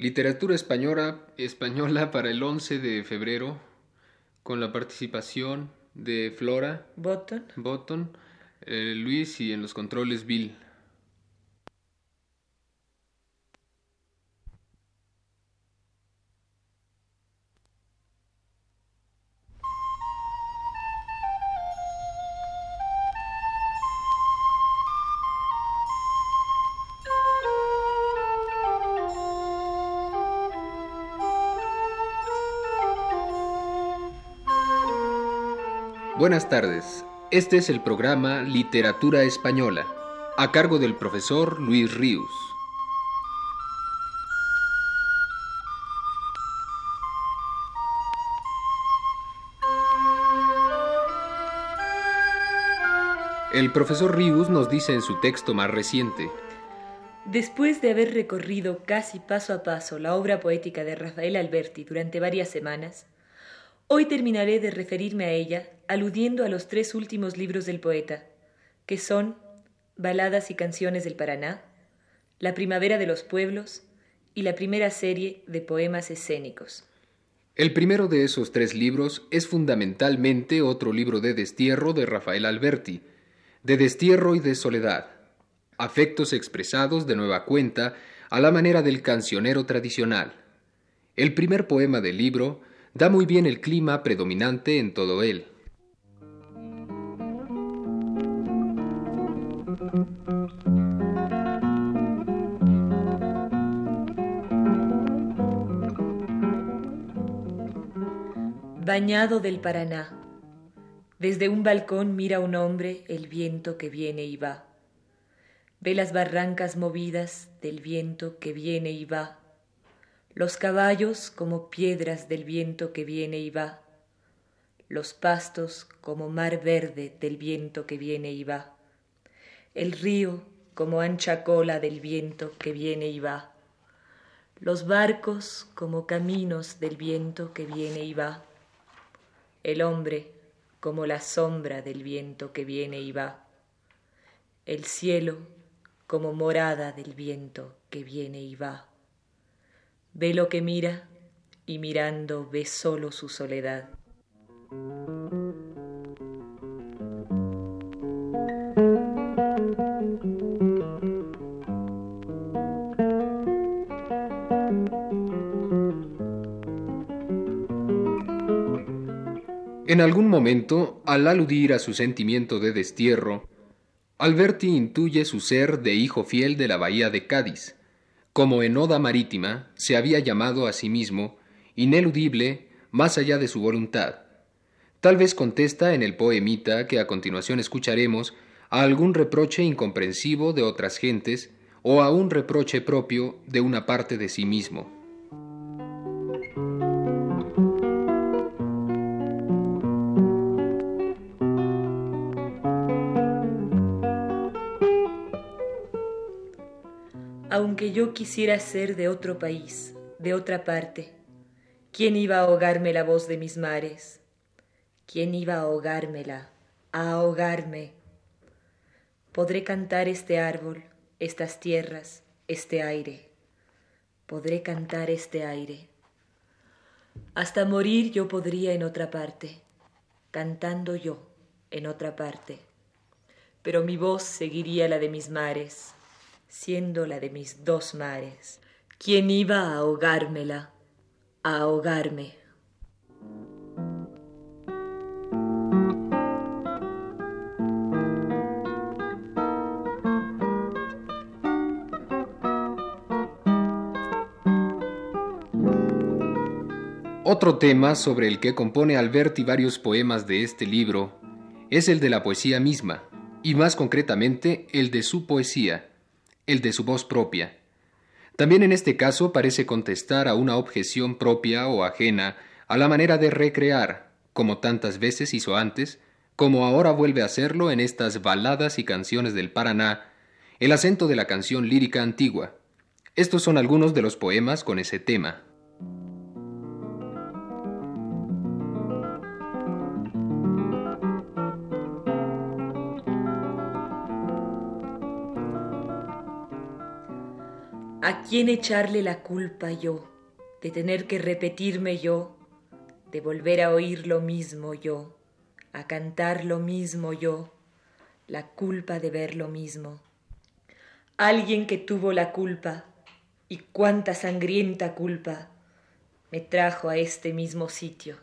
Literatura española, española para el 11 de febrero, con la participación de Flora. Botton, eh, Luis y en los controles Bill. Buenas tardes. Este es el programa Literatura Española, a cargo del profesor Luis Ríos. El profesor Ríos nos dice en su texto más reciente, Después de haber recorrido casi paso a paso la obra poética de Rafael Alberti durante varias semanas, Hoy terminaré de referirme a ella aludiendo a los tres últimos libros del poeta, que son Baladas y canciones del Paraná, La primavera de los pueblos y la primera serie de poemas escénicos. El primero de esos tres libros es fundamentalmente otro libro de destierro de Rafael Alberti, de destierro y de soledad, afectos expresados de nueva cuenta a la manera del cancionero tradicional. El primer poema del libro da muy bien el clima predominante en todo él. Bañado del Paraná. Desde un balcón mira un hombre el viento que viene y va. Ve las barrancas movidas del viento que viene y va los caballos como piedras del viento que viene y va, los pastos como mar verde del viento que viene y va, el río como ancha cola del viento que viene y va, los barcos como caminos del viento que viene y va, el hombre como la sombra del viento que viene y va, el cielo como morada del viento que viene y va. Ve lo que mira y mirando ve solo su soledad. En algún momento, al aludir a su sentimiento de destierro, Alberti intuye su ser de hijo fiel de la bahía de Cádiz, como en Oda Marítima se había llamado a sí mismo, ineludible, más allá de su voluntad. Tal vez contesta en el poemita que a continuación escucharemos a algún reproche incomprensivo de otras gentes o a un reproche propio de una parte de sí mismo. Aunque yo quisiera ser de otro país, de otra parte, ¿quién iba a ahogarme la voz de mis mares? ¿Quién iba a ahogármela, a ahogarme? Podré cantar este árbol, estas tierras, este aire. Podré cantar este aire. Hasta morir yo podría en otra parte, cantando yo en otra parte, pero mi voz seguiría la de mis mares siendo la de mis dos mares. ¿Quién iba a ahogármela? A ahogarme. Otro tema sobre el que compone Alberti varios poemas de este libro es el de la poesía misma, y más concretamente el de su poesía, el de su voz propia. También en este caso parece contestar a una objeción propia o ajena a la manera de recrear, como tantas veces hizo antes, como ahora vuelve a hacerlo en estas baladas y canciones del Paraná, el acento de la canción lírica antigua. Estos son algunos de los poemas con ese tema. ¿A quién echarle la culpa yo de tener que repetirme yo, de volver a oír lo mismo yo, a cantar lo mismo yo, la culpa de ver lo mismo? Alguien que tuvo la culpa, y cuánta sangrienta culpa, me trajo a este mismo sitio.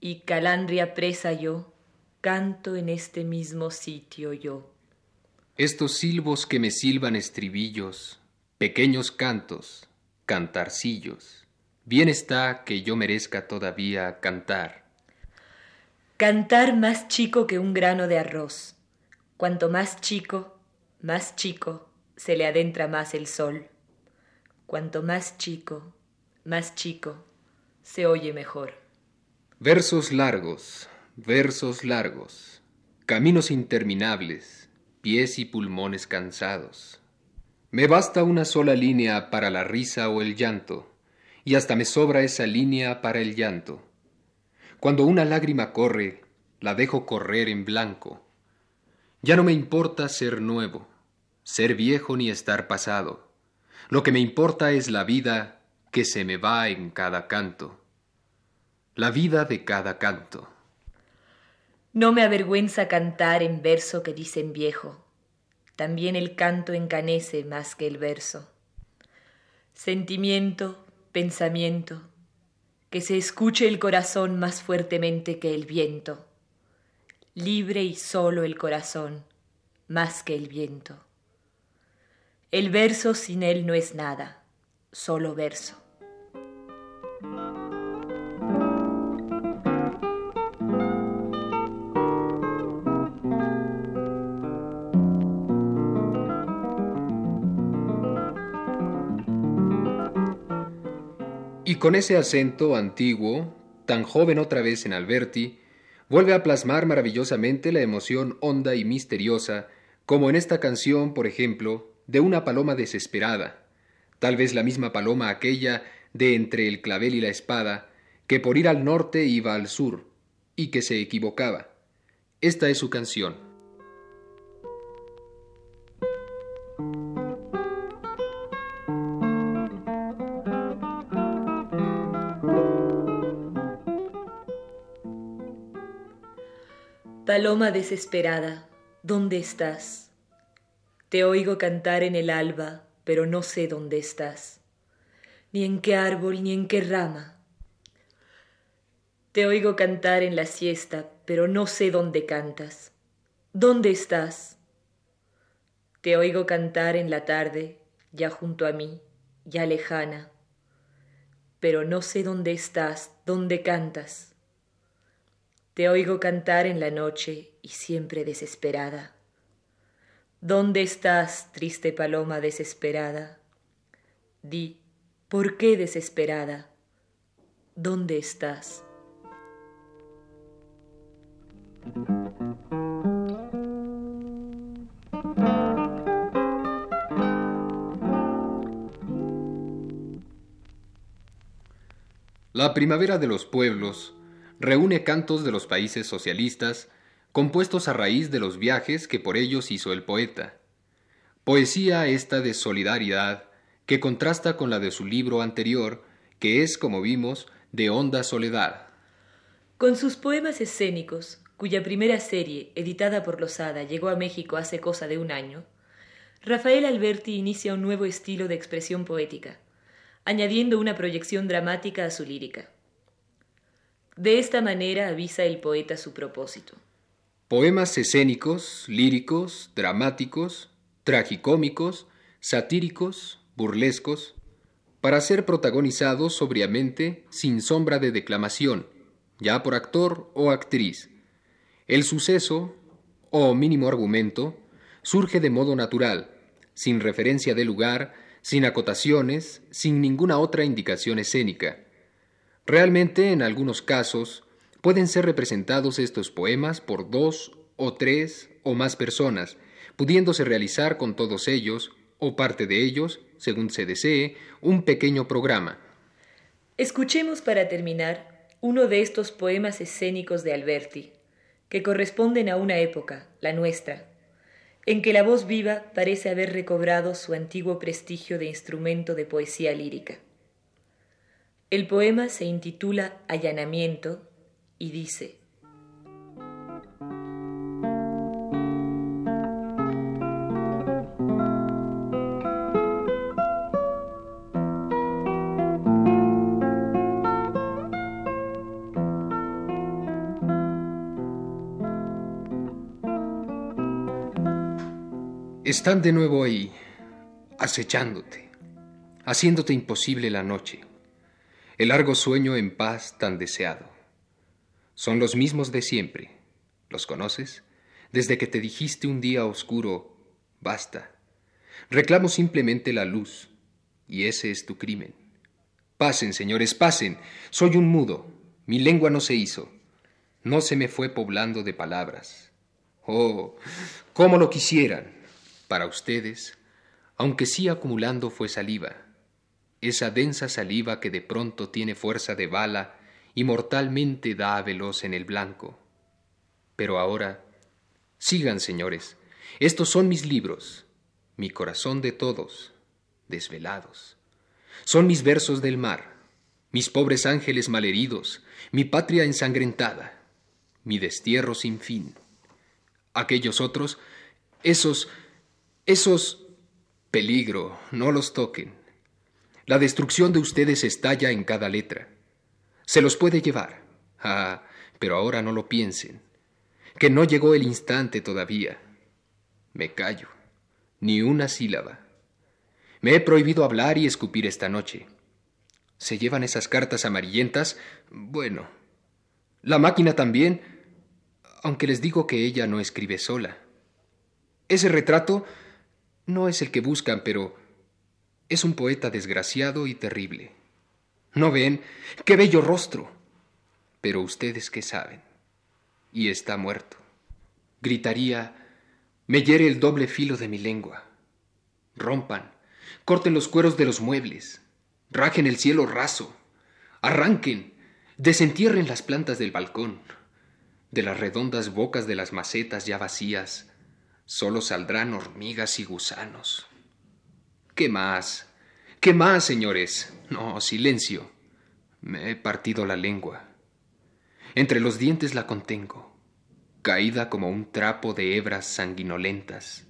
Y calandria presa yo, canto en este mismo sitio yo. Estos silbos que me silban estribillos, pequeños cantos, cantarcillos, bien está que yo merezca todavía cantar. Cantar más chico que un grano de arroz. Cuanto más chico, más chico, se le adentra más el sol. Cuanto más chico, más chico, se oye mejor. Versos largos, versos largos, caminos interminables, pies y pulmones cansados. Me basta una sola línea para la risa o el llanto, y hasta me sobra esa línea para el llanto. Cuando una lágrima corre, la dejo correr en blanco. Ya no me importa ser nuevo, ser viejo ni estar pasado. Lo que me importa es la vida que se me va en cada canto. La vida de cada canto. No me avergüenza cantar en verso que dicen viejo. También el canto encanece más que el verso. Sentimiento, pensamiento, que se escuche el corazón más fuertemente que el viento. Libre y solo el corazón, más que el viento. El verso sin él no es nada, solo verso. Con ese acento antiguo, tan joven otra vez en Alberti, vuelve a plasmar maravillosamente la emoción honda y misteriosa, como en esta canción, por ejemplo, de una paloma desesperada, tal vez la misma paloma aquella de entre el clavel y la espada, que por ir al norte iba al sur, y que se equivocaba. Esta es su canción. Paloma desesperada, ¿dónde estás? Te oigo cantar en el alba, pero no sé dónde estás, ni en qué árbol, ni en qué rama. Te oigo cantar en la siesta, pero no sé dónde cantas. ¿Dónde estás? Te oigo cantar en la tarde, ya junto a mí, ya lejana, pero no sé dónde estás, dónde cantas. Te oigo cantar en la noche y siempre desesperada. ¿Dónde estás, triste paloma desesperada? Di, ¿por qué desesperada? ¿Dónde estás? La primavera de los pueblos reúne cantos de los países socialistas compuestos a raíz de los viajes que por ellos hizo el poeta. Poesía esta de solidaridad que contrasta con la de su libro anterior, que es, como vimos, de honda soledad. Con sus poemas escénicos, cuya primera serie, editada por Losada, llegó a México hace cosa de un año, Rafael Alberti inicia un nuevo estilo de expresión poética, añadiendo una proyección dramática a su lírica. De esta manera avisa el poeta su propósito. Poemas escénicos, líricos, dramáticos, tragicómicos, satíricos, burlescos, para ser protagonizados sobriamente sin sombra de declamación, ya por actor o actriz. El suceso, o mínimo argumento, surge de modo natural, sin referencia de lugar, sin acotaciones, sin ninguna otra indicación escénica. Realmente, en algunos casos, Pueden ser representados estos poemas por dos o tres o más personas, pudiéndose realizar con todos ellos, o parte de ellos, según se desee, un pequeño programa. Escuchemos para terminar uno de estos poemas escénicos de Alberti, que corresponden a una época, la nuestra, en que la voz viva parece haber recobrado su antiguo prestigio de instrumento de poesía lírica. El poema se intitula Allanamiento y dice, Están de nuevo ahí, acechándote, haciéndote imposible la noche, el largo sueño en paz tan deseado. Son los mismos de siempre. ¿Los conoces? Desde que te dijiste un día oscuro, basta. Reclamo simplemente la luz, y ese es tu crimen. Pasen, señores, pasen. Soy un mudo. Mi lengua no se hizo. No se me fue poblando de palabras. Oh, cómo lo quisieran para ustedes, aunque sí acumulando fue saliva, esa densa saliva que de pronto tiene fuerza de bala y mortalmente da veloz en el blanco. Pero ahora, sigan, señores, estos son mis libros, mi corazón de todos, desvelados. Son mis versos del mar, mis pobres ángeles malheridos, mi patria ensangrentada, mi destierro sin fin. Aquellos otros, esos esos peligro, no los toquen. La destrucción de ustedes estalla en cada letra. Se los puede llevar. Ah, pero ahora no lo piensen. Que no llegó el instante todavía. Me callo. Ni una sílaba. Me he prohibido hablar y escupir esta noche. ¿Se llevan esas cartas amarillentas? Bueno. La máquina también, aunque les digo que ella no escribe sola. Ese retrato no es el que buscan, pero es un poeta desgraciado y terrible. ¿No ven? ¡Qué bello rostro! Pero ustedes qué saben. Y está muerto. Gritaría, me hiere el doble filo de mi lengua. Rompan, corten los cueros de los muebles, rajen el cielo raso, arranquen, desentierren las plantas del balcón, de las redondas bocas de las macetas ya vacías, Solo saldrán hormigas y gusanos. ¿Qué más? ¿Qué más, señores? No, silencio. Me he partido la lengua. Entre los dientes la contengo, caída como un trapo de hebras sanguinolentas,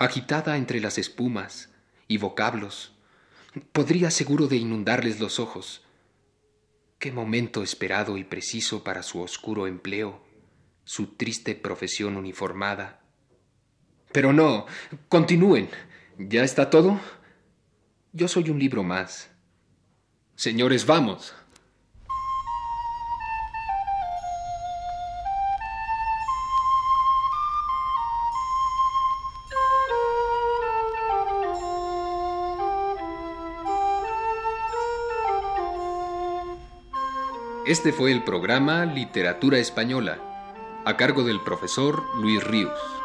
agitada entre las espumas y vocablos, podría seguro de inundarles los ojos. Qué momento esperado y preciso para su oscuro empleo, su triste profesión uniformada, pero no, continúen. ¿Ya está todo? Yo soy un libro más. Señores, vamos. Este fue el programa Literatura Española, a cargo del profesor Luis Ríos.